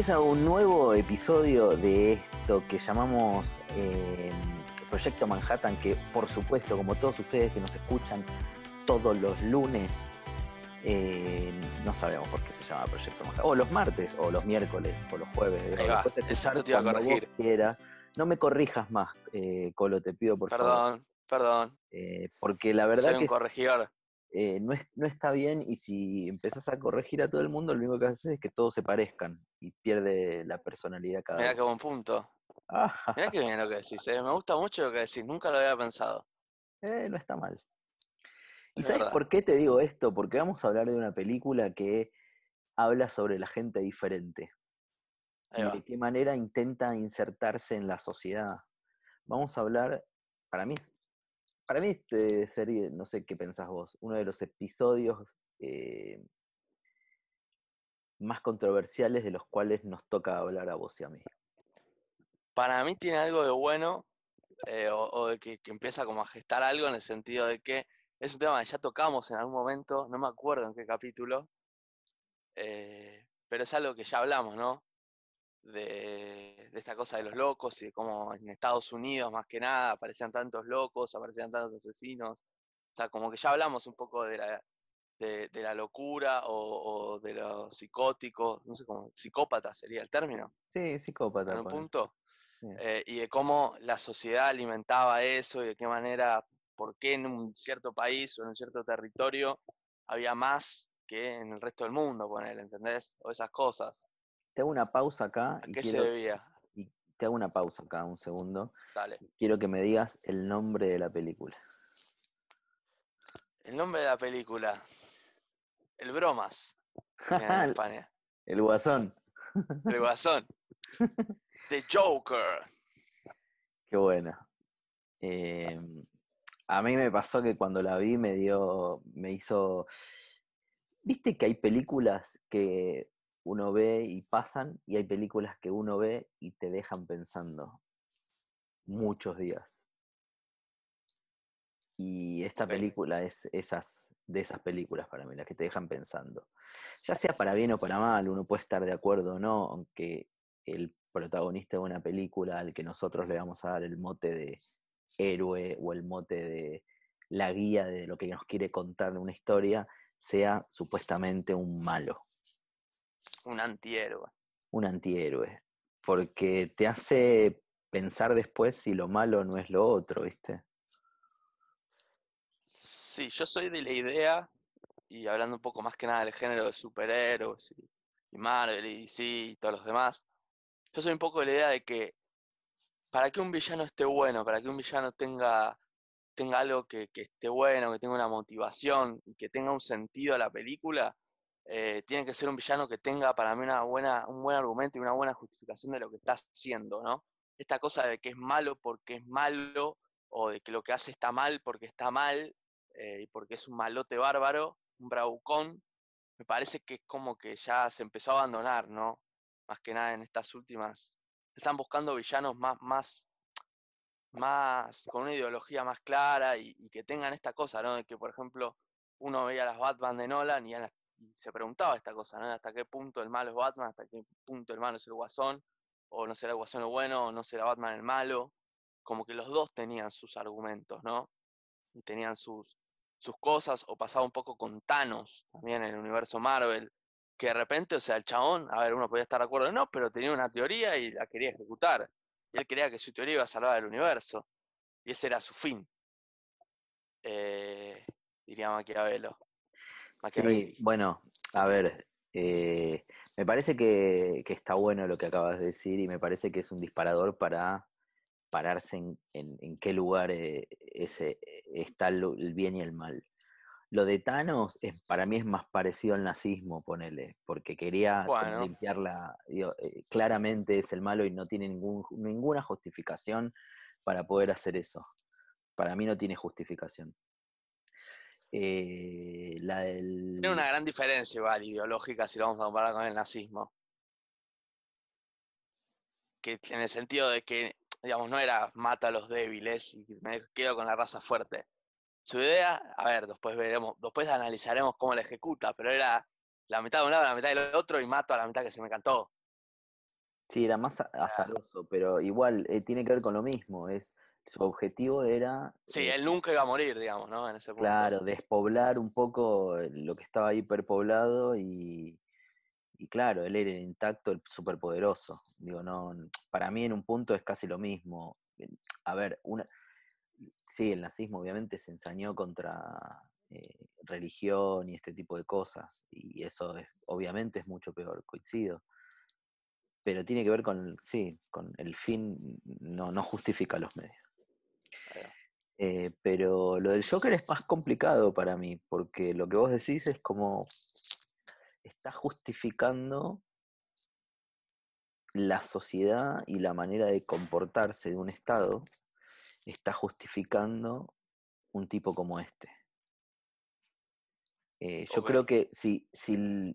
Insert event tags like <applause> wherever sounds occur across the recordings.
Empieza un nuevo episodio de esto que llamamos eh, Proyecto Manhattan, que por supuesto, como todos ustedes que nos escuchan todos los lunes, eh, no sabemos por qué se llama Proyecto Manhattan, o los martes, o los miércoles, o los jueves, Ahí va, escuchar te iba a cuando vos corregir. quieras. No me corrijas más, eh, Colo, te pido por favor. Perdón, perdón. Porque la verdad Soy un que corregidor. Eh, no, es- no está bien y si empezás a corregir a todo el mundo, lo único que haces es que todos se parezcan y pierde la personalidad cada Mirá uno. qué buen punto. Ah, Mirá qué bien lo que decís. eh. Me gusta mucho lo que decís. Nunca lo había pensado. eh, no está mal. ¿Y Es sabes verdad. por qué te digo esto? Porque vamos a hablar de una película que habla sobre la gente diferente y de qué manera intenta insertarse en la sociedad. Vamos a hablar, para mí, para mí este sería, no sé qué pensás vos, uno de los episodios eh, más controversiales de los cuales nos toca hablar a vos y a mí. Para mí tiene algo de bueno eh, o, de que, que empieza como a gestar algo en el sentido de que es un tema que ya tocamos en algún momento, no me acuerdo en qué capítulo, eh, pero es algo que ya hablamos, ¿no? De, de esta cosa de los locos y de cómo en Estados Unidos más que nada aparecían tantos locos, aparecían tantos asesinos. O sea, como que ya hablamos un poco de la, de, de la locura o, o de lo psicótico, no sé cómo, psicópata sería el término, Sí, psicópata. en un punto. Sí. Eh, y de cómo la sociedad alimentaba eso y de qué manera, por qué en un cierto país o en un cierto territorio había más que en el resto del mundo, poner, ¿entendés? O esas cosas. Te hago una pausa acá ¿A y qué se debía? y te hago una pausa acá, un segundo. Dale. Quiero que me digas el nombre de la película. El nombre de la película. El Bromas. en <laughs> España. el Guasón. El Guasón. <laughs> The Joker. Qué bueno. Eh, a mí me pasó que cuando la vi me dio, me hizo. Viste que hay películas que uno ve y pasan, y hay películas que uno ve y te dejan pensando muchos días. Y esta película es esas, de esas películas para mí, las que te dejan pensando. Ya sea para bien o para mal, uno puede estar de acuerdo o no, aunque el protagonista de una película al que nosotros le vamos a dar el mote de héroe o el mote de la guía de lo que nos quiere contar una historia, sea supuestamente un malo, Un antihéroe. un antihéroe. Porque te hace pensar después si lo malo no es lo otro, ¿viste? Sí, yo soy de la idea, y hablando un poco más que nada del género de superhéroes y, y Marvel y DC y todos los demás, yo soy un poco de la idea de que para que un villano esté bueno, para que un villano tenga, tenga algo que, que esté bueno, que tenga una motivación, y que tenga un sentido a la película, eh, tiene que ser un villano que tenga para mí una buena, un buen argumento y una buena justificación de lo que está haciendo, ¿no? Esta cosa de que es malo porque es malo, o de que lo que hace está mal porque está mal, eh, y porque es un malote bárbaro, un bravucón, me parece que es como que ya se empezó a abandonar, ¿no? Más que nada en estas últimas. Están buscando villanos más, más, más, con una ideología más clara y, que tengan esta cosa, ¿no? De que, por ejemplo, uno veía las Batman de Nolan y, a las- y se preguntaba esta cosa, ¿no? Hasta qué punto el malo es Batman, hasta qué punto el malo es el Guasón, o no será el Guasón el bueno, o no será Batman el malo. Como que los dos tenían sus argumentos, ¿no? Y tenían sus, sus cosas, o pasaba un poco con Thanos también en el universo Marvel, que de repente, o sea, el chabón, a ver, uno podía estar de acuerdo o no, pero tenía una teoría y la quería ejecutar. Y él creía que su teoría iba a salvar el universo. Y ese era su fin. Eh, diría Maquiavelo. Sí, bueno, a ver, eh, me parece que, que está bueno lo que acabas de decir y me parece que es un disparador para pararse en, en- en qué lugar eh, ese, está el bien y el mal. Lo de Thanos es, para mí es más parecido al nazismo, ponele, porque quería como Bueno. limpiar la... digo, eh, claramente es el malo y no tiene ningún, ninguna justificación para poder hacer eso. Para mí no tiene justificación. Eh, la del... Tiene una gran diferencia igual ideológica si lo vamos a comparar con el nazismo. Que en el sentido de que, digamos, no era mata a los débiles y me quedo con la raza fuerte. Su idea, a ver, después veremos, después analizaremos cómo la ejecuta, pero era la mitad de un lado, la mitad del otro y mato a la mitad que se me cantó. Sí, era más azaroso, pero igual eh, tiene que ver con lo mismo. Es, su objetivo era. Sí, eh, él nunca iba a morir, digamos, ¿no? En ese punto. Claro, despoblar un poco lo que estaba hiperpoblado y, y claro, él era intacto, el superpoderoso. Digo, no, para mí en un punto es casi lo mismo. A ver, una, sí, el nazismo obviamente se ensañó contra eh, religión y este tipo de cosas, y eso es, obviamente es mucho peor, coincido pero tiene que ver con, sí, con el fin, no, no justifica los medios. Eh, pero lo del Joker es más complicado para mí, porque lo que vos decís es como está justificando la sociedad y la manera de comportarse de un Estado, está justificando un tipo como este. Eh, yo creo que si, si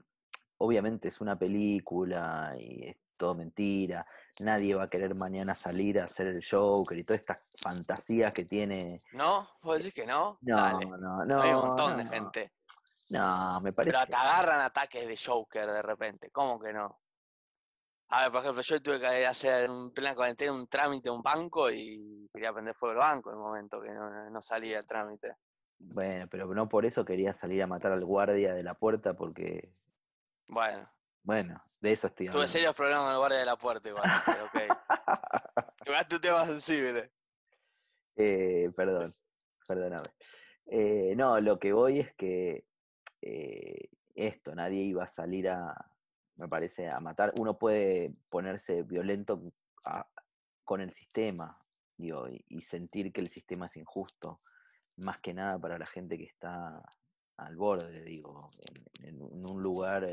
obviamente es una película y todo mentira, nadie va a querer mañana salir a hacer el Joker y todas estas fantasías que tiene. ¿No? ¿Vos decís que no? No, no, no. Hay un montón de gente. No, me parece. Pero te agarran ataques de Joker de repente, ¿cómo que no? A ver, por ejemplo, yo tuve que hacer en plena cuarentena un trámite a un banco y quería prender fuego el banco en el momento que no, no salía el trámite. Bueno, pero no por eso quería salir a matar al guardia de la puerta porque. Bueno. Bueno, de eso estoy hablando. Tuve serios problemas con el guardia de la puerta igual, pero ok. <laughs> Tocaste un tema sensible. Eh, perdón, perdóname. Eh, no, lo que voy es que eh, esto, nadie iba a salir a, me parece, a matar. Uno puede ponerse violento con el sistema, digo, y, sentir que el sistema es injusto, más que nada para la gente que está al borde, digo, en, un lugar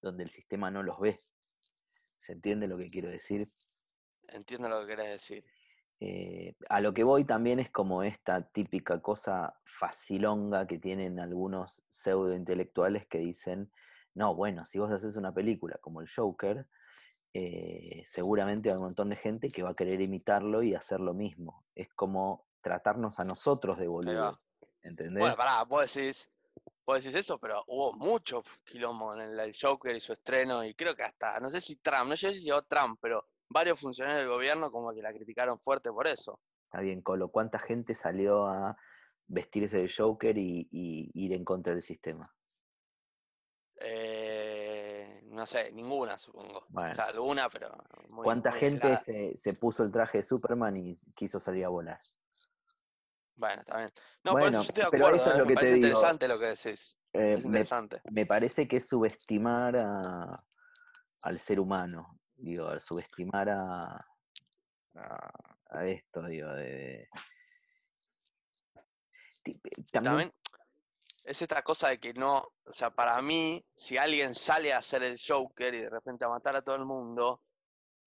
donde el sistema no los ve. ¿Se entiende lo que quiero decir? Entiendo lo que querés decir. Eh, a lo que voy también es como esta típica cosa facilonga que tienen algunos pseudo intelectuales que dicen, no, bueno, si vos haces una película como el Joker, eh, seguramente hay un montón de gente que va a querer imitarlo y hacer lo mismo. Es como tratarnos a nosotros de boludo. ¿Entendés? Bueno, pará, vos decís, vos decís eso, pero hubo mucho quilombo en el, Joker y su estreno, y creo que hasta, no sé si Trump, no sé si llegó Trump, pero varios funcionarios del gobierno como que la criticaron fuerte por eso. Está bien, Colo, ¿cuánta gente salió a vestirse del Joker y, ir en contra del sistema? Eh, no sé, ninguna supongo. O sea, alguna, pero... ¿Cuánta gente se, se, puso el traje de Superman y quiso salir a volar? Bueno, está bien. No, bueno, estoy de acuerdo, pero eso es ¿eh? lo que te interesante lo que decís. Eh, es interesante. Me, parece que es subestimar a, al ser humano, digo, al subestimar a, a, esto, digo, de... También, es esta cosa de que no, o sea, para mí, si alguien sale a hacer el Joker y de repente a matar a todo el mundo,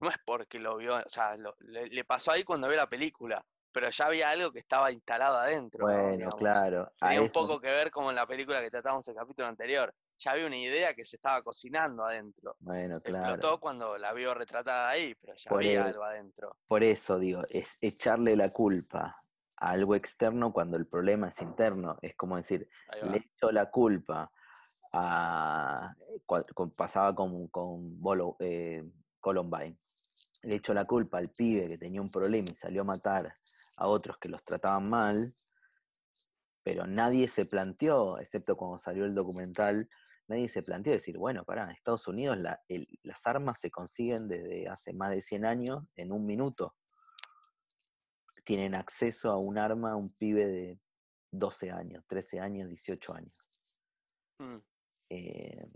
no es porque lo vio, o sea, le, pasó ahí cuando vio la película pero ya había algo que estaba instalado adentro. Bueno, claro. Tenía un poco que ver como en la película que tratamos el capítulo anterior. Ya había una idea que se estaba cocinando adentro. Bueno, claro. Explotó cuando la vio retratada ahí, pero ya había algo adentro. Por eso digo, es echarle la culpa a algo externo cuando el problema es interno. Es como decir, le echo la culpa a. Pasaba con, con Bolo, eh, Columbine. Le echo la culpa al pibe que tenía un problema y salió a matar a otros que los trataban mal, pero nadie se planteó, excepto cuando salió el documental, nadie se planteó decir, bueno, para, en Estados Unidos las armas se consiguen desde hace más de 100 años en un minuto. Tienen acceso a un arma un pibe de 12 años, 13 años, 18 años. Mm. Eh,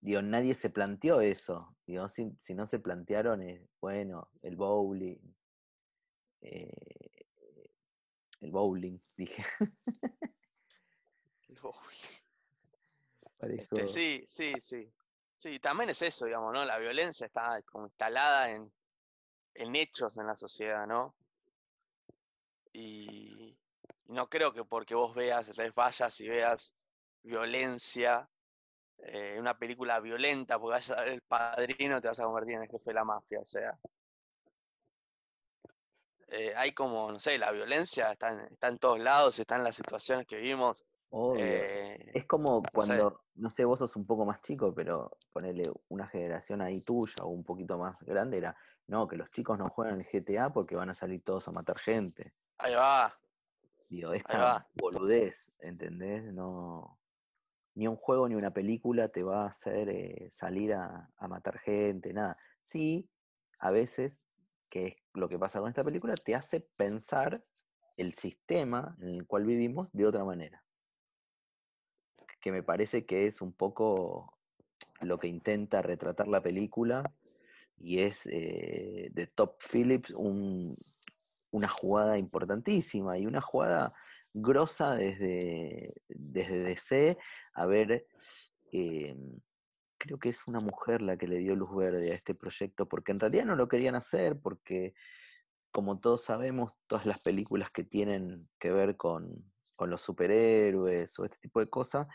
digo, nadie se planteó eso. Digo, si, no se plantearon, es, bueno, el bowling, eh, el bowling, dije. El bowling. <laughs> Este, sí, sí, sí. Sí, también es eso, digamos, ¿no? La violencia está como instalada en, en hechos en la sociedad, ¿no? Y, no creo que porque vos veas, vayas y veas violencia, eh, una película violenta, porque vayas a ver el padrino, te vas a convertir en el jefe de la mafia, o sea. Eh, hay como, no sé, la violencia está en, está en, todos lados, está en las situaciones que vivimos Obvio. Eh, Es como cuando, no sé, vos sos un poco más chico, pero ponerle una generación ahí tuya o un poquito más grande era, no, que los chicos no juegan el GTA porque van a salir todos a matar gente. ahí va. Digo, va. esta boludez, ¿entendés? No, ni un juego ni una película te va a hacer eh, salir a, a matar gente, nada. Sí, a veces, que es lo que pasa con esta película, te hace pensar el sistema en el cual vivimos de otra manera. Que me parece que es un poco lo que intenta retratar la película y es eh, de Top Phillips un- una jugada importantísima y una jugada grosa desde, desde DC. A ver, eh, creo que es una mujer la que le dio luz verde a este proyecto, porque en realidad no lo querían hacer, porque como todos sabemos, todas las películas que tienen que ver con, con los superhéroes o este tipo de cosas,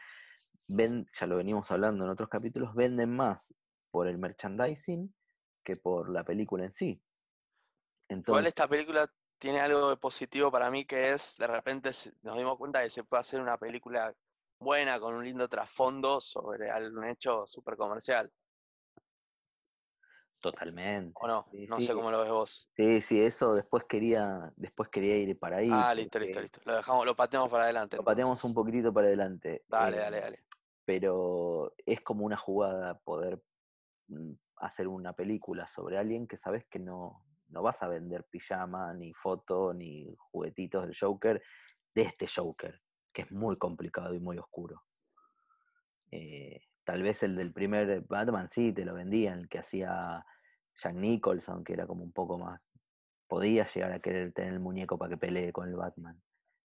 ven, ya lo venimos hablando en otros capítulos, venden más por el merchandising que por la película en sí. Igual Entonces, esta película tiene algo de positivo para mí que es, de repente nos dimos cuenta que se puede hacer una película buena con un lindo trasfondo sobre algún hecho súper comercial, totalmente. ¿o no? Sí, No sí, sé cómo lo ves vos. sí, sí, eso después quería, después quería ir para ahí. Ah, listo, listo, listo. Lo dejamos, lo pateamos para adelante. Lo pateamos entonces. un poquitito para adelante. Dale, eh, dale, dale. pero es como una jugada poder mm, hacer una película sobre alguien que sabes que no, no vas a vender pijama, ni foto, ni juguetitos del Joker, de este Joker, que es muy complicado y muy oscuro. Eh, tal vez el del primer Batman sí te lo vendían, el que hacía Jack Nicholson, que era como un poco más. Podía llegar a querer tener el muñeco para que pelee con el Batman.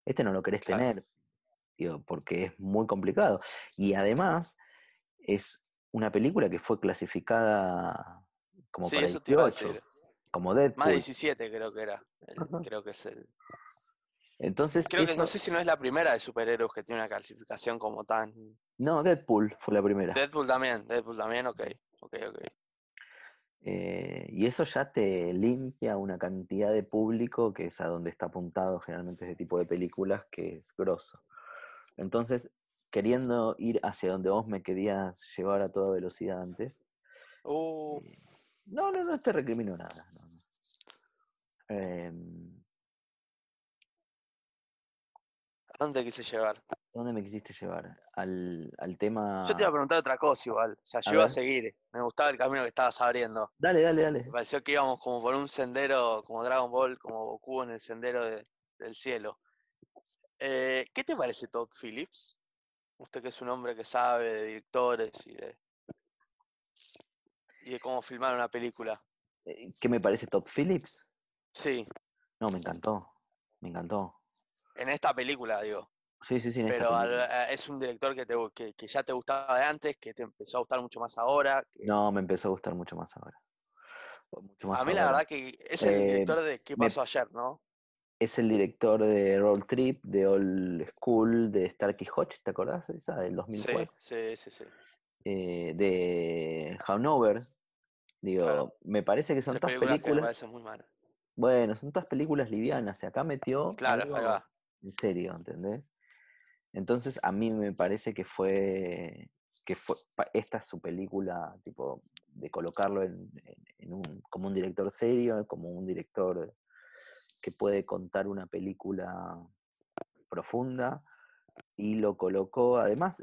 Este no lo querés Claro. tener, digo, porque es muy complicado. Y además, es una película que fue clasificada como Sí, para eso te iba a 18, decir. como Más de Deadpool. 17 creo que era. el- creo que es el. Entonces, Creo que no sé si no es la primera de superhéroes que tiene una calificación como tan. no, Deadpool fue la primera. Deadpool también, Deadpool también, ok, ok, ok. Eh, y eso ya te limpia una cantidad de público que es a donde está apuntado generalmente ese tipo de películas, que es grosso. Entonces, queriendo ir hacia donde vos me querías llevar a toda velocidad antes, Uh, eh, no, no, no te recrimino nada. no, no. Em, ¿a dónde quise llevar? ¿Dónde me quisiste llevar? Al, al tema... Yo te iba a preguntar otra cosa igual. O sea, A yo iba a seguir. Me gustaba el camino que estabas abriendo. Dale, dale, dale. Me pareció que íbamos como por un sendero, como Dragon Ball, como Goku en el sendero de- del cielo. Eh, ¿Qué te parece Todd Phillips? Usted que es un hombre que sabe de directores y de, y de cómo filmar una película. Eh, ¿Qué me parece Top Phillips? Sí, No, me encantó. Me encantó. En esta película, digo. Sí, sí, sí. Pero al- a- es un director que, te, que, que ya te gustaba de antes, que te empezó a gustar mucho más ahora. que- No, me empezó a gustar mucho más ahora. Mucho más a mí la verdad que es el Eh, director de ¿Qué me- pasó ayer, no? Es el director de Roll Trip, de Old School, de Starkey Hodge, ¿te acordás? Esa del Sí, 2004. sí, sí, sí. Eh, de Hanover. Digo, Claro. me parece que son todas películas que me películas. muy malas. Bueno, son todas películas livianas. Y acá metió Claro, algo ahí va. En serio, ¿entendés? Entonces a mí me parece que fue, que fue, esta es su película, tipo, de colocarlo en, como un director serio, como un director que puede contar una película profunda, y lo colocó, además,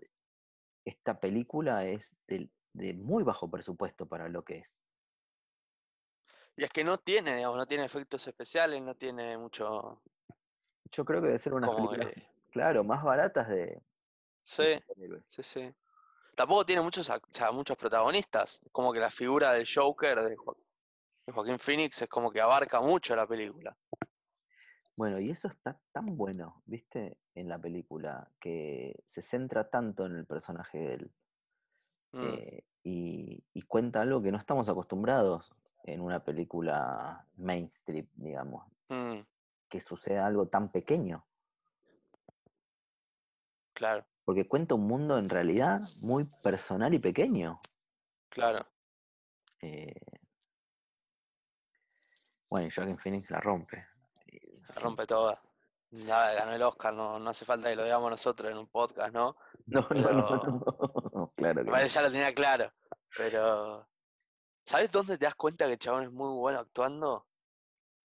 esta película es de, de muy bajo presupuesto para lo que es. Y es que no tiene, digamos, no tiene efectos especiales, no tiene mucho. Yo creo que debe ser una Como película, que- claro, más baratas de, Sí, sí, sí. Tampoco tiene muchos, ac- o sea, muchos protagonistas. Como que la figura del Joker de, Jo- de Joaquín Phoenix es como que abarca mucho la película. Bueno, y eso está tan bueno, ¿viste? En la película, que se centra tanto en el personaje de él. Mm, eh, y, y cuenta algo que no estamos acostumbrados en una película mainstream, digamos, mm, que suceda algo tan pequeño. claro, Porque cuenta un mundo en realidad muy personal y pequeño. claro. eh, bueno, Joaquin Phoenix la rompe. La rompe toda. Nada, ganó el Oscar, no, no hace falta que lo digamos nosotros en un podcast, ¿no? <laughs> No, no, no, no, <laughs> claro parece que ya lo tenía claro. Pero. ¿Sabes dónde te das cuenta que el chabón es muy bueno actuando?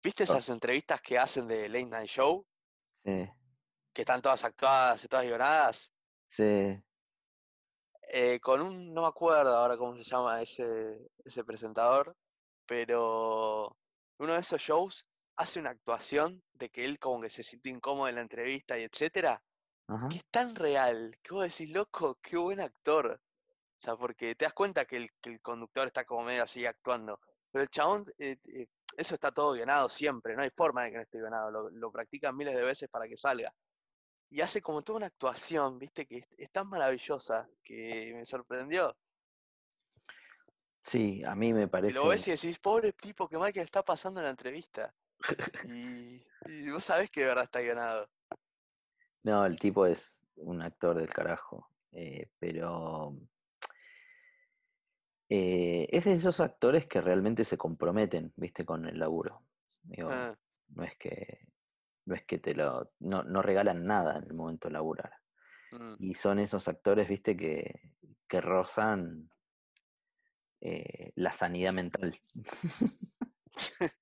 ¿Viste esas entrevistas que hacen de Late Night Show? Sí, Que están todas actuadas y todas guionadas. sí. Eh, con un, no me acuerdo ahora cómo se llama ese, ese presentador, pero uno de esos shows hace una actuación de que él como que se siente incómodo en la entrevista y etcétera, Ajá. que es tan real, que vos decís, loco, qué buen actor. O sea, porque te das cuenta que el, que el conductor está como medio así actuando, pero el chabón, eh, eh, eso está todo guionado siempre, no hay forma de que no esté guionado, lo, lo practican miles de veces para que salga. Y hace como toda una actuación, viste, que es, es tan maravillosa que me sorprendió. Sí, a mí me Y parece. lo ves y decís, pobre tipo, qué mal que le está pasando en la entrevista. Y, y vos sabés que de verdad está guionado. <laughs> No, el tipo es un actor del carajo. eh, pero eh, es de esos actores que realmente se comprometen, viste, con el laburo. Digo, Ah, no es que, no es que te lo, no, no regalan nada en el momento de laburar. mm. Y son esos actores, viste, que, que rozan eh, la sanidad mental. <laughs>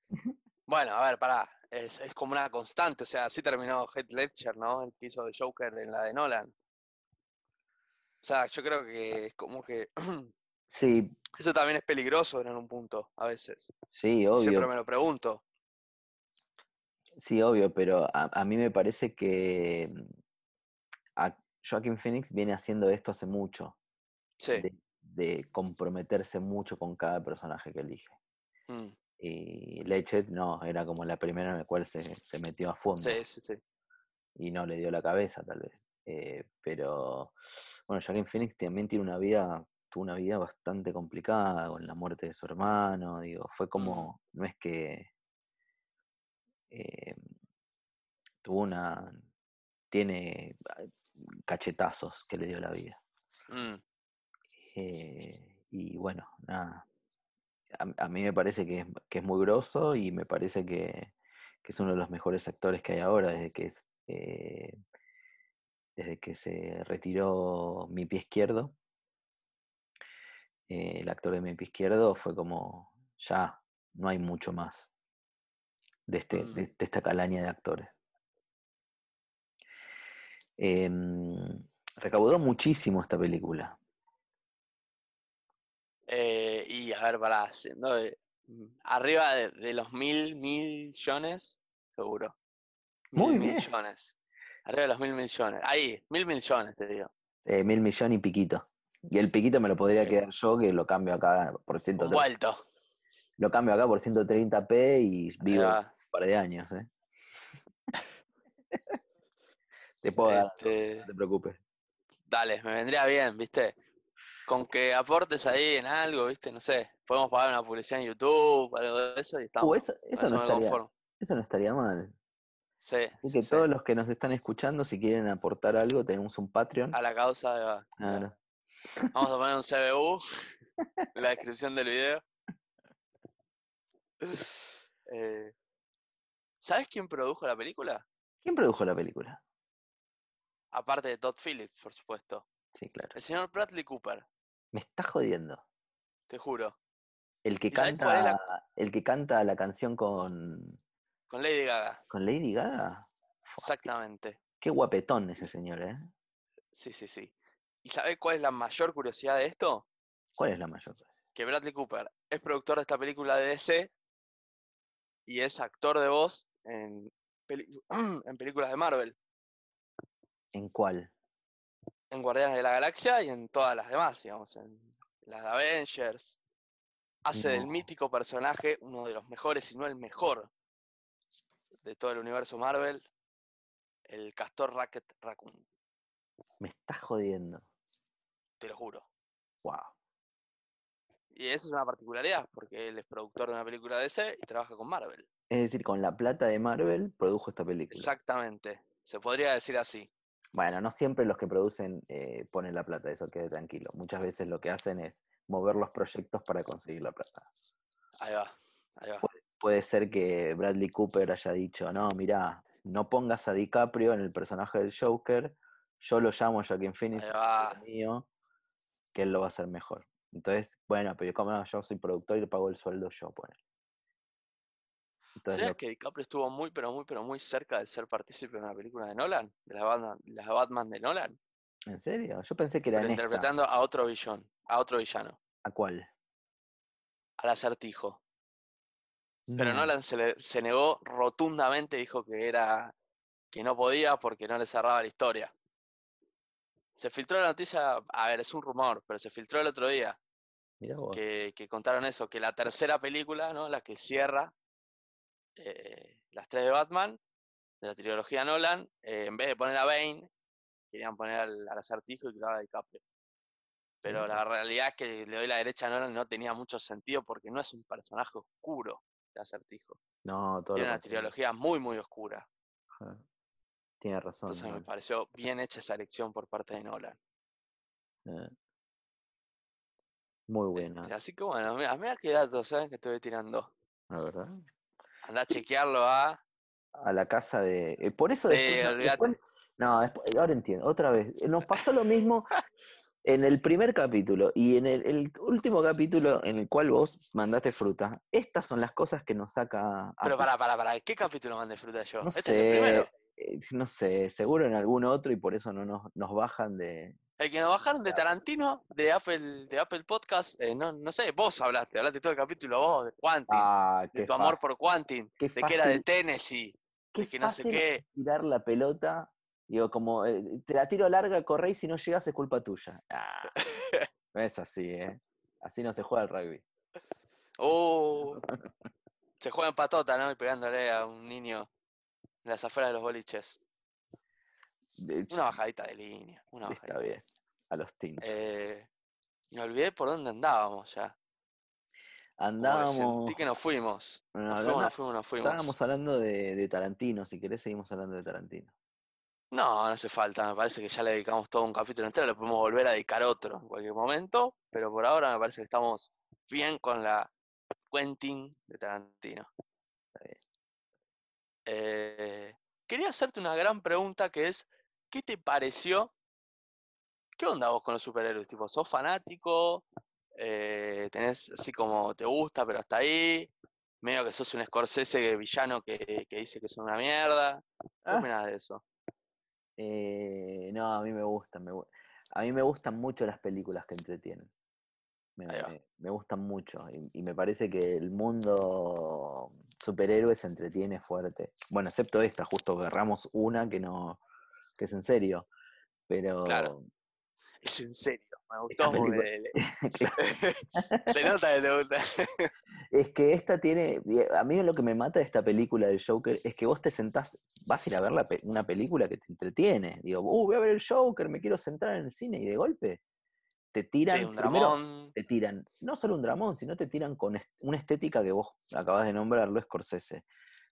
Bueno, a ver, pará. Es, es como una constante. O sea, así terminó Heath Ledger, ¿no? El que hizo de Joker en la de Nolan. O sea, yo creo que es como que Sí, eso también es peligroso en un punto, a veces. sí, obvio. Siempre me lo pregunto. Sí, obvio, pero a, a mí me parece que mm, a Joaquin Phoenix viene haciendo esto hace mucho, Sí. de, de comprometerse mucho con cada personaje que elige. mm, Y Lechet no, era como la primera en la cual se, se metió a fondo Sí, sí, sí. y no le dio la cabeza tal vez. Eh, pero bueno, Joaquin Phoenix también tiene una vida, tuvo una vida bastante complicada con la muerte de su hermano, digo, fue como, no es que eh, tuvo una, tiene ah, cachetazos que le dio la vida. Mm, Eh, y bueno, nada. A, a mí me parece que es, que es muy grosso y me parece que, que es uno de los mejores actores que hay ahora desde que, eh, desde que se retiró mi pie izquierdo. Eh, el actor de mi pie izquierdo fue como, ya, no hay mucho más de, este, Mm. de, de esta calaña de actores. Em, recaudó muchísimo esta película. eh, y a ver, de- mm, arriba de, de los mil millones, seguro. Muy Mil bien. millones. Arriba de los mil millones. Ahí, mil millones, te digo. Eh, mil millón y piquito. Y el piquito me lo podría Ok. quedar yo, que lo cambio acá por Un 130. vuelto. Lo cambio acá por 130p y vivo un par de años, ¿eh? <laughs> Te puedo dar, Este, no te preocupes. dale, me vendría bien, ¿viste? Con que aportes ahí en algo, ¿viste? No sé, podemos pagar una publicidad en YouTube, algo de eso y estamos. Uh, eso, eso, no estaría, eso no estaría mal. Sí, Así sí, que sí. todos los que nos están escuchando, si quieren aportar algo, tenemos un Patreon. A la causa, va. Claro. Vamos a poner un CBU en <laughs> la descripción del video. <laughs> Eh, ¿Sabes quién produjo la película? ¿Quién produjo la película? Aparte de Todd Phillips, por supuesto. Sí, claro. El señor Bradley Cooper, Me está jodiendo. te juro. El que ¿Y sabés cuál es la- canta, el que canta la canción con, Con Lady Gaga. con Lady Gaga. Exactamente. Qué guapetón ese señor, ¿eh? Sí, sí, sí. ¿Y sabés cuál es la mayor curiosidad de esto? ¿Cuál es la mayor? que Bradley Cooper es productor de esta película de DC y es actor de voz <clears throat> en, películas de Marvel, ¿En cuál? en Guardianes de la Galaxia y en todas las demás, digamos, en las de Avengers. Hace del mítico personaje uno de los mejores, si no el mejor, de todo el universo Marvel, el Castor Racket Raccoon, Me está jodiendo. Te lo juro. Wow. Y eso es una particularidad, porque él es productor de una película de DC y trabaja con Marvel. Es decir, con la plata de Marvel produjo esta película. Exactamente, se podría decir así. Bueno, no siempre los que producen eh, ponen la plata, eso quede tranquilo. Muchas veces lo que hacen es mover los proyectos para conseguir la plata. Ahí va, ahí va. Puede ser que Bradley Cooper haya dicho, no, mirá, no pongas a DiCaprio en el personaje del Joker, yo lo llamo Joaquin Phoenix, mío, que él lo va a hacer mejor. Entonces, bueno, pero como no, yo soy productor y le pago el sueldo yo, poner. Entonces, ¿Sabías lo- que DiCaprio estuvo muy, pero muy, pero muy cerca de ser partícipe de una película de Nolan? De Batman, las Batman de Nolan. ¿En serio? Yo pensé que era Pero esta. interpretando a otro villano, a otro villano, ¿A cuál? al acertijo. Pero No. Nolan se, le- se negó rotundamente, dijo que era que no podía porque no le cerraba la historia. Se filtró la noticia, a ver, es un rumor, pero se filtró el otro día Mirá vos. que, que contaron eso, que la tercera película, ¿no? La que cierra eh, las tres de Batman, de la trilogía Nolan, eh, en vez de poner a Bane, querían poner al, al acertijo y lo haga DiCaprio. Pero la realidad es que le doy la derecha a Nolan no tenía mucho sentido porque no es un personaje oscuro el acertijo. No, todo Tiene una trilogía muy, muy oscura. Ajá. Tiene razón. Entonces me pareció bien hecha esa elección por parte de Nolan. Eh. Muy buena, Este, así que bueno, mira, mira qué datos ¿sabes? que estoy tirando. la verdad. Anda a chequearlo a. A la casa de. eh, por eso Sí, después, no- olvídate. después- no, después- ahora entiendo. Otra vez. eh, Nos pasó lo mismo <laughs> en el primer capítulo y en el, el último capítulo en el cual vos mandaste fruta. Estas son las cosas que nos saca. Pero Apple. para, para, para. ¿Qué capítulo mandé fruta yo? No este es el primero. Eh, No sé, seguro en algún otro y por eso no nos, nos bajan de. El que nos bajaron de Tarantino, de Apple, de Apple Podcast, eh, no, no sé, vos hablaste, hablaste todo el capítulo vos, de Quantin, Ah, de tu amor por Quantin, qué de que era de. Tennessee, qué de que no sé qué. tirar la pelota. Digo, como eh, te la tiro larga, corre y si no llegas es culpa tuya. Ah, no <laughs> es así, ¿eh? Así no se juega el rugby. Uh, <laughs> se juega en patota, ¿no? Y pegándole a un niño en las afueras de los boliches. De hecho, Una bajadita de línea, una está bien. A los tinchos. Eh, me olvidé por dónde andábamos ya. Andábamos, sentí que nos fuimos. Nos fuimos, nos fuimos, nos fuimos. estábamos hablando de, de Tarantino. Si querés, seguimos hablando de Tarantino. No, no hace falta, me parece que ya le dedicamos todo un capítulo entero, le podemos volver a dedicar otro en cualquier momento, pero por ahora me parece que estamos bien con la Quentin de Tarantino. Eh, quería hacerte una gran pregunta que es, ¿qué te pareció? ¿Qué onda vos con los superhéroes? Tipo, ¿sos fanático? Eh, ¿Tenés así como te gusta, pero hasta ahí? Medio que sos un Scorsese villano que, que dice que son una mierda. ¿Qué Ah. de eso? Eh, no, a mí me gustan. me a mí me gustan mucho las películas que entretienen. Me, me- me gustan mucho. Y, y me parece que el mundo superhéroe se entretiene fuerte. Bueno, excepto esta, justo agarramos una que no, que es en serio. Pero Es en serio, me gustó <laughs> claro, <laughs> se nota que te gusta. <laughs> es que esta tiene. y A mí lo que me mata de esta película del Joker es que vos te sentás, vas a ir a ver la pe- una película que te entretiene. Digo, uh, voy a ver el Joker, me quiero centrar en el cine y de golpe te tiran. Sí, un primero, dramón. te tiran, no solo un dramón, sino te tiran con est- una estética que vos acabas de nombrarlo, Scorsese.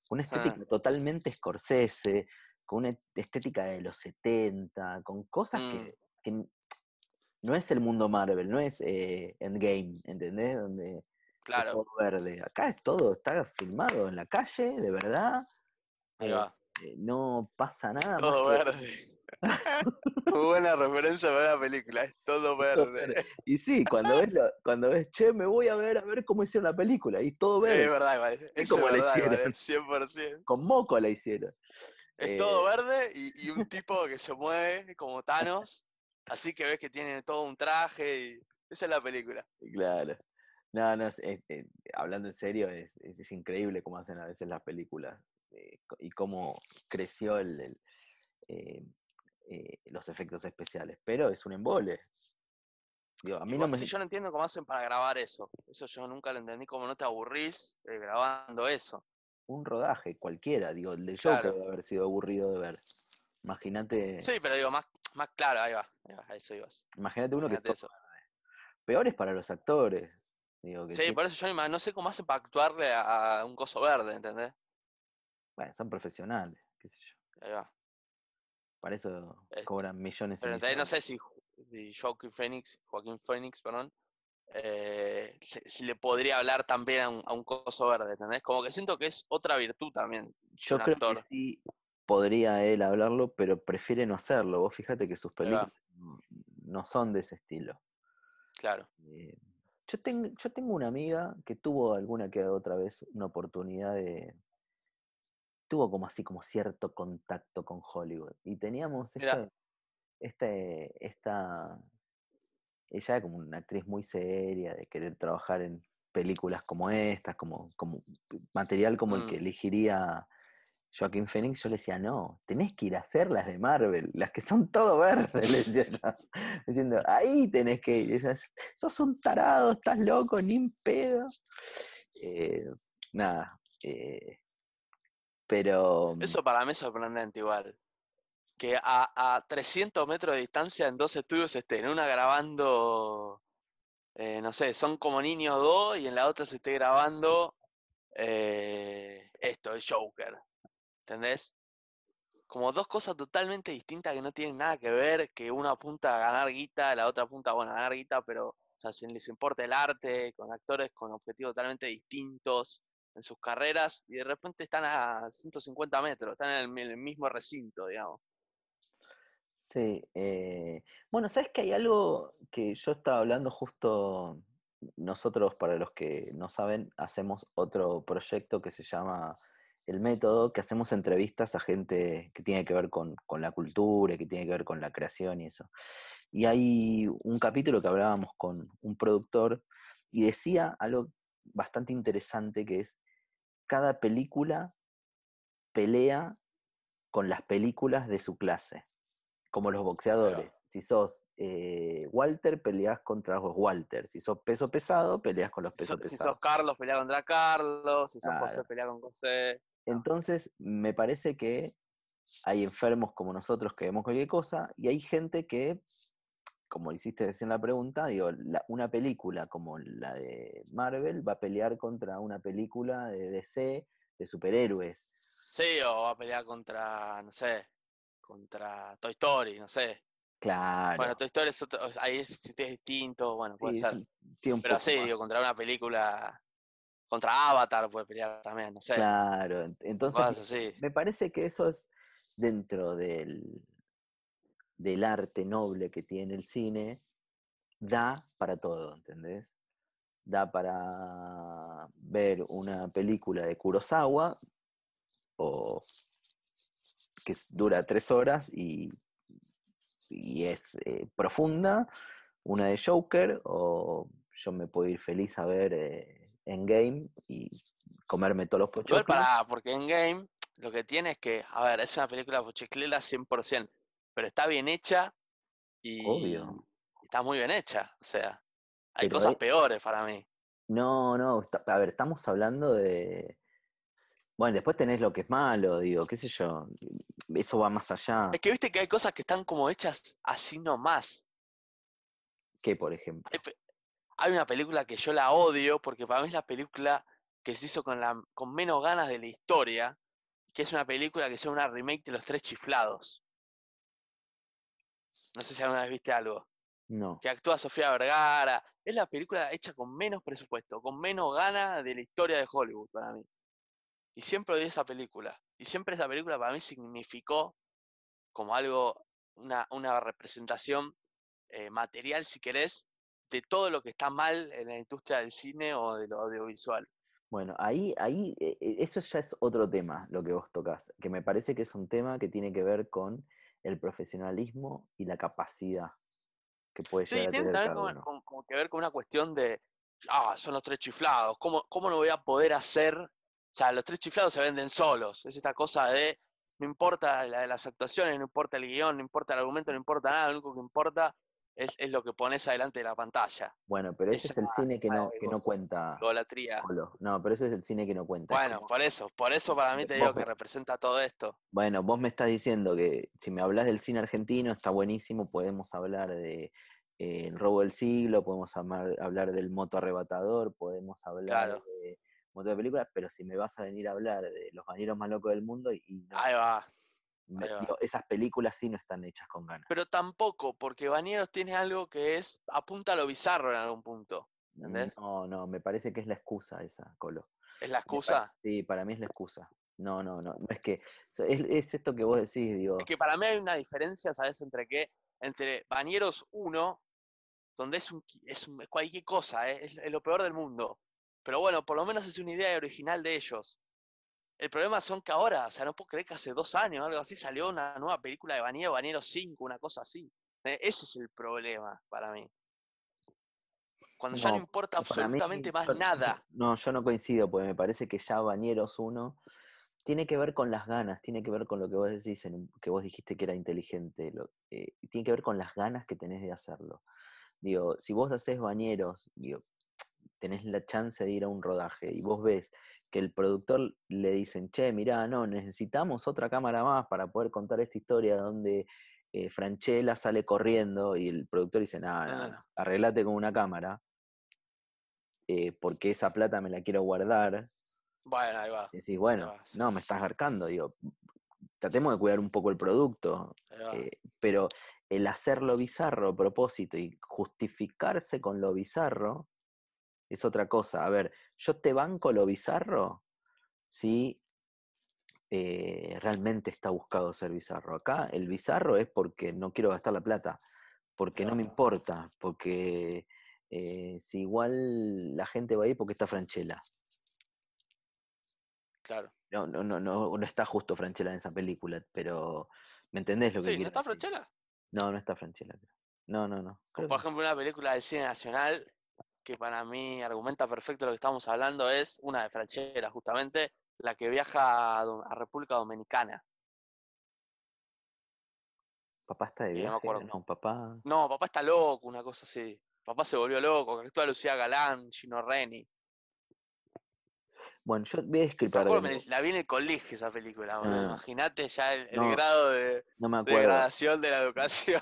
Una estética totalmente Scorsese, con una estética de los 70, con cosas Mm. que, no es el mundo Marvel, no es eh, Endgame, ¿entendés? Donde es Claro, todo verde. Acá es todo, está filmado en la calle, de verdad. ahí eh, va. eh, no pasa nada. más Todo que- verde. Muy buena referencia para la película, es todo <laughs> todo verde. Y sí, cuando ves, lo- cuando ves, che, me voy a ver a ver cómo hicieron la película, y todo verde. Es verdad, igual. Es como la hicieron. es 100%. Con moco la hicieron. Es todo Eh, verde y, y un tipo que se mueve como Thanos. Así que ves que tiene todo un traje y esa es la película. Claro. No, no, es- es- hablando en serio, es, increíble cómo hacen a veces las películas eh, y cómo creció el, el, eh, eh, los efectos especiales. Pero es un embole. Digo, a mí Igual, no me. si yo no entiendo cómo hacen para grabar eso. Eso yo nunca lo entendí, cómo no te aburrís eh, grabando eso. Un rodaje cualquiera, digo, el del Claro. Joker debe haber sido aburrido de ver. Imagínate, Sí, pero digo, más, más claro, ahí va, ahí va, a eso ibas. imagínate uno que eso. peor es para los actores. Digo, que Sí, tiene- por eso yo no sé cómo hacen para actuarle a un coso verde, ¿entendés? bueno, son profesionales, qué sé yo. Ahí va. Para eso Este, cobran millones Pero no sé si, Joaquín Phoenix, Joaquín Phoenix, perdón, eh, si, si le podría hablar también a un, a un coso verde, ¿entendés? Como que siento que es otra virtud también. Yo creo actor. que sí, podría él hablarlo, pero prefiere no hacerlo. Vos fíjate que sus películas no- no son de ese estilo. Claro. Eh, yo, tengo, yo tengo una amiga que tuvo alguna que otra vez una oportunidad de... Tuvo como así, como cierto contacto con Hollywood. Y teníamos Mirá. este, esta... Ella era como una actriz muy seria, de querer trabajar en películas como estas, como, como material como el que Mm. elegiría Joaquín Phoenix. Yo le decía, no, tenés que ir a hacer las de Marvel, las que son todo verde, <laughs> le decía yo. Diciendo, ahí tenés que ir. Y ella, sos un tarado, estás loco, ni un pedo. Eh, nada. eh, pero. Eso para mí es sorprendente igual. Que a, a 300 metros de distancia en dos estudios estén, una grabando, eh, no sé, son como niños dos y en la otra se esté grabando eh, esto, el Joker. ¿Entendés? Como dos cosas totalmente distintas que no tienen nada que ver, que una apunta a ganar guita, la otra apunta, bueno, a ganar guita, pero, o sea, les importa el arte, con actores con objetivos totalmente distintos en sus carreras, y de repente están a 150 metros, están en el, mi- el mismo recinto, digamos. Sí. eh, bueno, ¿sabes que hay algo que yo estaba hablando justo? Nosotros, para los que no saben, hacemos otro proyecto que se llama El Método, que hacemos entrevistas a gente que tiene que ver con, con la cultura, que tiene que ver con la creación y eso. Y hay un capítulo que hablábamos con un productor y decía algo bastante interesante que es, cada película pelea con las películas de su clase, como los boxeadores. Si sos eh, Walter, peleas contra los Walter. Si sos peso pesado, peleas con los Si, pesos sos- si pesados. sos Carlos, pelea contra Carlos, si sos José, Claro. pelea con José. Entonces, me parece que hay enfermos como nosotros que vemos cualquier cosa y hay gente que, como hiciste recién la pregunta, digo, la- una película como la de Marvel va a pelear contra una película de DC de superhéroes. Sí, o va a pelear contra, no sé, contra Toy Story, no sé. Claro. Bueno, Toy Story es otro, ahí es, es distinto, bueno, puede sí, ser. Pero sí, más. digo, contra una película, contra Avatar puede pelear también, no sé. Claro, ent- entonces Cosas así. me parece que eso es dentro del, del arte noble que tiene el cine, da para todo, ¿entendés? Da para ver una película de Kurosawa o que dura tres horas y, y es eh, profunda, una de Joker, o yo me puedo ir feliz a ver eh, Endgame y comerme todos los Igual pochoclos. para, porque en Game lo que tiene es que, a ver, es una película pochiclela 100%, pero está bien hecha y Obvio. está muy bien hecha. O sea, hay Pero cosas es- peores para mí. No, no, está- a ver, estamos hablando de... Bueno, después tenés lo que es malo, digo, qué sé yo, eso va más allá. Es que viste que hay cosas que están como hechas así nomás. ¿Qué, por ejemplo? Hay, una película que yo la odio porque para mí es la película que se hizo con, la, con menos ganas de la historia, que es una película que es una remake de Los Tres Chiflados. No sé si alguna vez viste algo. No. Que actúa Sofía Vergara. Es la película hecha con menos presupuesto, con menos ganas de la historia de Hollywood para mí. Y siempre odié esa película. Y siempre esa película para mí significó como algo, una, una representación eh, material, si querés, de todo lo que está mal en la industria del cine o de lo audiovisual. Bueno, ahí, ahí, eh, eh, eso ya es otro tema, lo que vos tocas, que me parece que es un tema que tiene que ver con el profesionalismo y la capacidad que puede Sí, llegar a tiene tener también cada como, uno. como- como que ver con una cuestión de, ah, son los tres chiflados, ¿cómo, ¿cómo no voy a poder hacer? O sea, los tres chiflados se venden solos, es esta cosa de, no importa la- las actuaciones, no importa el guion, no importa el argumento, no importa nada, lo único que importa es, es lo que pones adelante de la pantalla. Bueno, pero ese es el cine que no, que no cuenta. Golatría. No, pero ese es el cine que no cuenta. Bueno, por eso, por eso para mí te digo que representa todo esto. Bueno, vos me estás diciendo que si me hablas del cine argentino está buenísimo, podemos hablar de eh, El robo del siglo, podemos amar- hablar del moto arrebatador, podemos hablar Claro. de montón de películas, pero si me vas a venir a hablar de los bañeros más locos del mundo y, y no, Ahí va. Me- digo, esas películas sí no están hechas con ganas. Pero tampoco, porque Bañeros tiene algo que es, apunta a lo bizarro en algún punto. ¿entendés? No, no, me parece que es la excusa esa, Colo. ¿Es la excusa? Sí, para mí es la excusa. No, no, no. no es que es, es esto que vos decís, digo. Es que para mí hay una diferencia, ¿sabes? Entre qué? Entre Bañeros 1, donde es, un, es un- cualquier cosa, ¿eh? es, es lo peor del mundo. Pero bueno, por lo menos es una idea original de ellos. El problema son que ahora, o sea, no puedo creer que hace dos años o algo así salió una nueva película de Bañero, Bañero 5, una cosa así. Eh, Ese es el problema para mí. Cuando ya no importa mí, absolutamente más nada. No, yo no coincido, porque me parece que ya Bañeros 1 tiene que ver con las ganas, tiene que ver con lo que vos decís, en que vos dijiste que era inteligente, lo- eh, tiene que ver con las ganas que tenés de hacerlo. Digo, si vos haces Bañeros, digo, tenés la chance de ir a un rodaje y vos ves que el productor le dicen, che, mirá, no, necesitamos otra cámara más para poder contar esta historia donde eh, Franchella sale corriendo y el productor dice, no, no, Ah. no, arreglate con una cámara, eh, porque esa plata me la quiero guardar. Bueno, ahí va. Y decís, bueno, no, me estás garcando, digo, tratemos de cuidar un poco el producto, eh, pero el hacerlo bizarro a propósito y justificarse con lo bizarro es otra cosa. A ver, yo te banco lo bizarro si eh, realmente está buscado ser bizarro. Acá el bizarro es porque no quiero gastar la plata, porque no me importa, porque eh, si igual la gente va a ir porque está Franchella. Claro. No, no, no, no, no está justo Franchella en esa película, pero ¿me entendés lo que Sí, ¿no quiero está decir? Franchella? No, no está Franchella. No, no, no. Como por no. ejemplo una película del cine nacional que para mí argumenta perfecto lo que estamos hablando es una de Franchella, justamente, la que viaja a, República Dominicana. Papá está de no viaje. No, papá. No, papá está loco, una cosa así. Papá se volvió loco, que actúa Lucía Galán, Gino Reni. Bueno, yo voy a discrepar. de la vi en el colegio esa película, boludo. Ah. Imagínate ya el, el No, grado de No me degradación de la educación.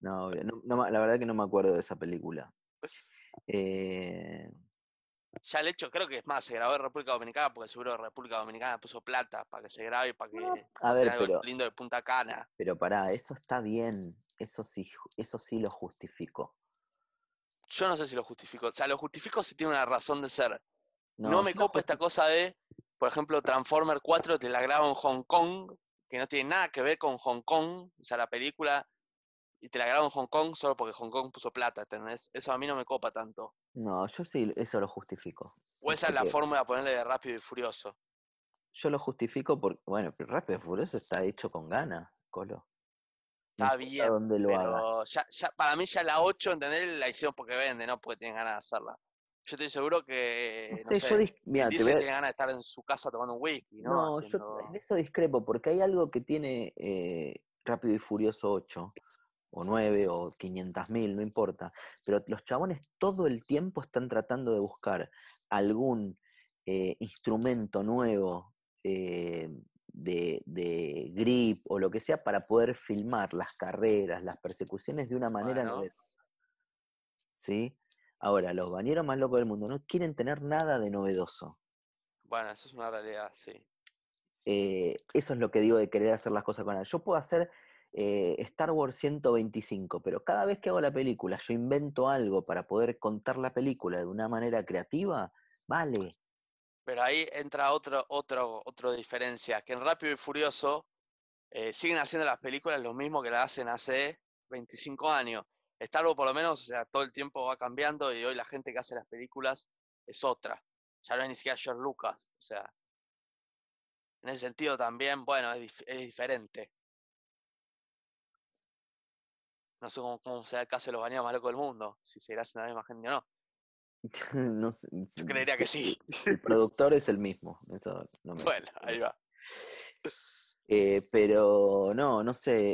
No, no- no la verdad que no me acuerdo de esa película. Eh, ya el hecho, creo que es más, se grabó en República Dominicana porque seguro República Dominicana puso plata para que se grabe y para que a ver, algo pero, lindo de Punta Cana. pero pará, eso está bien. Eso sí, eso sí lo justifico. Yo no sé si lo justifico. O sea, lo justifico si tiene una razón de ser. No, No, me copa esta cosa de, por ejemplo, Transformer 4 te la grabo en Hong Kong, que no tiene nada que ver con Hong Kong, o sea, la película, y te la grabo en Hong Kong solo porque Hong Kong puso plata, ¿entendés? Eso a mí no me copa tanto. No, yo sí, eso lo justifico. O esa es la fórmula de ponerle de Rápido y Furioso. yo lo justifico porque, bueno, pero Rápido y Furioso está hecho con ganas, Colo. No Está bien, dónde lo pero ya, ya, para mí ya la 8, ¿entendés? La hicieron porque vende, no porque tienen ganas de hacerla. Yo estoy seguro que, No no sé, sé, yo dis- te voy a- tiene ganas de estar en su casa tomando un whisky, ¿no? No, yo en eso discrepo, porque hay algo que tiene eh, Rápido y Furioso 8, o 9, o 500.000, no importa, pero los chabones todo el tiempo están tratando de buscar algún eh, instrumento nuevo eh, de, de grip o lo que sea para poder filmar las carreras, las persecuciones de una manera Bueno. novedosa. ¿Sí? Ahora, los bañeros más locos del mundo no quieren tener nada de novedoso. Bueno, eso es una realidad, sí. Eh, eso es lo que digo de querer hacer las cosas con él. Yo puedo hacer eh, Star Wars 125, pero cada vez que hago la película, yo invento algo para poder contar la película de una manera creativa, vale. Pero ahí entra otro, otro, otro diferencia, que en Rápido y Furioso eh, siguen haciendo las películas lo mismo que las hacen hace 25 años. Star Wars por lo menos, o sea, todo el tiempo va cambiando y hoy la gente que hace las películas es otra. Ya no es ni siquiera George Lucas, o sea. En ese sentido también, bueno, es diferente. No sé cómo, cómo será el caso de los bañados más locos del mundo, si siendo la misma gente o no. <laughs> No sé, Yo creería que sí. <laughs> El productor es el mismo. Eso no me- Bueno, ahí va. Eh, pero no, no sé.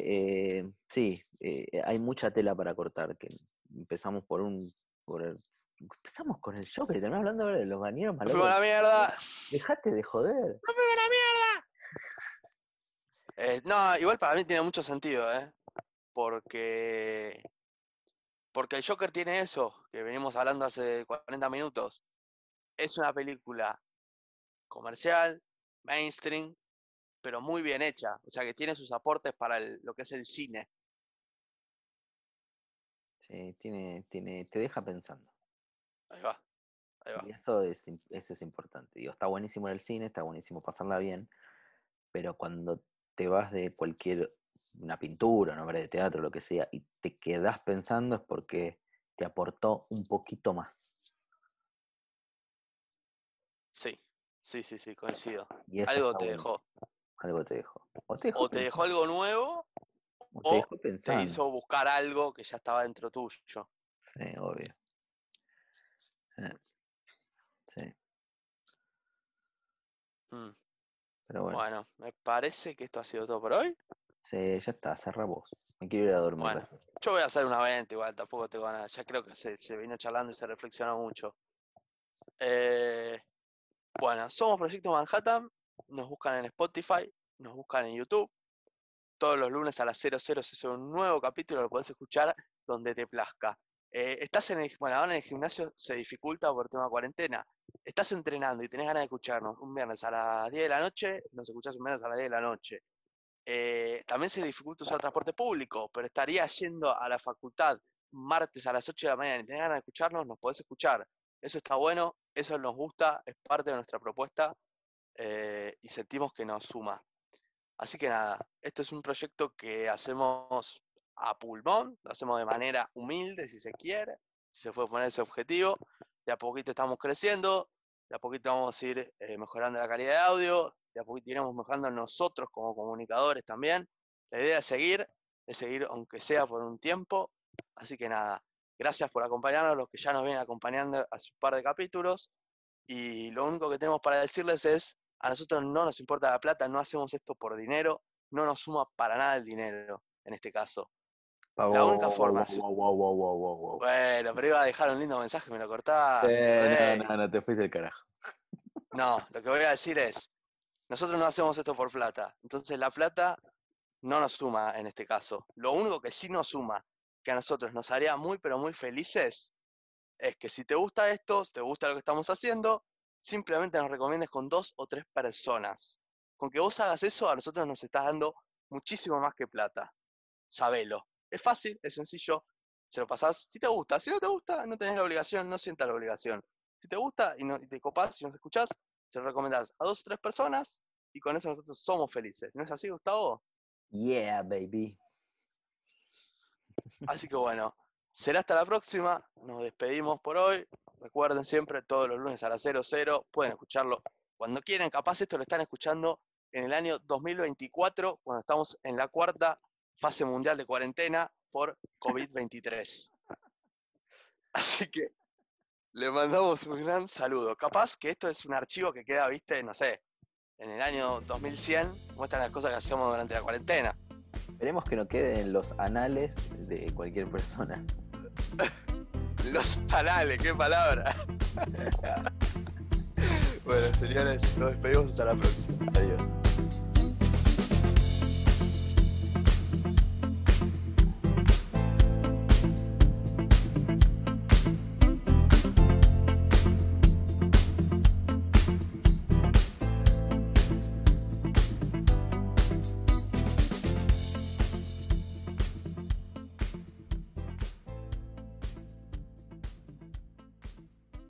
eh, sí, eh, hay mucha tela para cortar. Que empezamos por un. Por el- empezamos con el Joker y terminamos hablando de los bañeros ¡Nos fuimos a la mierda! Dejate de joder. ¡Nos fuimos a la mierda! No, igual para mí tiene mucho sentido, ¿eh? Porque. Porque el Joker tiene eso, que venimos hablando hace 40 minutos. Es una película comercial, mainstream, pero muy bien hecha. O sea que tiene sus aportes para el- lo que es el cine. Sí, tiene, tiene, te deja pensando. Ahí va. Ahí va. Y eso es, eso es importante. Digo, está buenísimo en el cine, está buenísimo pasarla bien, pero cuando te vas de cualquier, una pintura, una obra de teatro, lo que sea, y te quedas pensando es porque te aportó un poquito más. Sí, sí, sí, sí, coincido. Y Algo te bueno. dejó. Algo te dejó. O te dejó, O te dejó algo nuevo, o te hizo buscar algo que ya estaba dentro tuyo. Sí, obvio. Eh, Sí, Mm, pero bueno, Bueno, me parece que esto ha sido todo por hoy. Sí, ya está, cerra vos. Me quiero ir a dormir. Bueno. Yo voy a hacer una venta igual, tampoco tengo nada. Ya creo que se, se vino charlando y se reflexionó mucho. Eh, bueno, somos Proyecto Manhattan. Nos buscan en Spotify, nos buscan en YouTube. Todos los lunes a las 00 se sube un nuevo capítulo, lo puedes escuchar donde te plazca. Eh, estás en el, bueno, ahora en el gimnasio se dificulta por tema cuarentena. Estás entrenando y tenés ganas de escucharnos un viernes a las 10 de la noche, nos escuchás un viernes a las 10 de la noche. Eh, también se dificulta usar transporte público, pero estaría yendo a la facultad martes a las 8 de la mañana y tenés ganas de escucharnos, nos podés escuchar. Eso está bueno, eso nos gusta, es parte de nuestra propuesta eh, y sentimos que nos suma. Así que nada, esto es un proyecto que hacemos a pulmón, lo hacemos de manera humilde, si se quiere, si se puede poner ese objetivo. De a poquito estamos creciendo, de a poquito vamos a ir eh, mejorando la calidad de audio, de a poquito iremos mejorando nosotros como comunicadores también. La idea es seguir, es seguir aunque sea por un tiempo. Así que nada, gracias por acompañarnos, los que ya nos vienen acompañando a su par de capítulos. Y lo único que tenemos para decirles es, a nosotros no nos importa la plata, no hacemos esto por dinero, no nos suma para nada el dinero, en este caso. La única forma. Bueno, pero iba a dejar un lindo mensaje, me lo cortaste. Eh, rey. no, no, no, te fuiste el carajo. No, lo que voy a decir es, nosotros no hacemos esto por plata, entonces la plata no nos suma en este caso. Lo único que sí nos suma, que a nosotros nos haría muy, pero muy felices, es que si te gusta esto, si te gusta lo que estamos haciendo, simplemente nos recomiendes con dos o tres personas. Con que vos hagas eso, a nosotros nos estás dando muchísimo más que plata. Sabelo. Es fácil, es sencillo, se lo pasás si te gusta. Si no te gusta, no tenés la obligación, no sientas la obligación. Si te gusta y, no, y te copás y nos escuchás, se lo recomendás a dos o tres personas y con eso nosotros somos felices. ¿No es así, Gustavo? Yeah, baby. <laughs> Así que bueno, será hasta la próxima. Nos despedimos por hoy. Recuerden siempre, todos los lunes a las 00, pueden escucharlo cuando quieran. Capaz esto lo están escuchando en el año 2024, cuando estamos en la cuarta fase mundial de cuarentena por COVID-23. <laughs> Así que le mandamos un gran saludo. Capaz que esto es un archivo que queda, viste, no sé, en el año 2100, muestran las cosas que hacemos durante la cuarentena. Esperemos que no quede en los anales de cualquier persona. <laughs> Los anales, qué palabra. <laughs> bueno, señores, nos despedimos hasta la próxima. Adiós.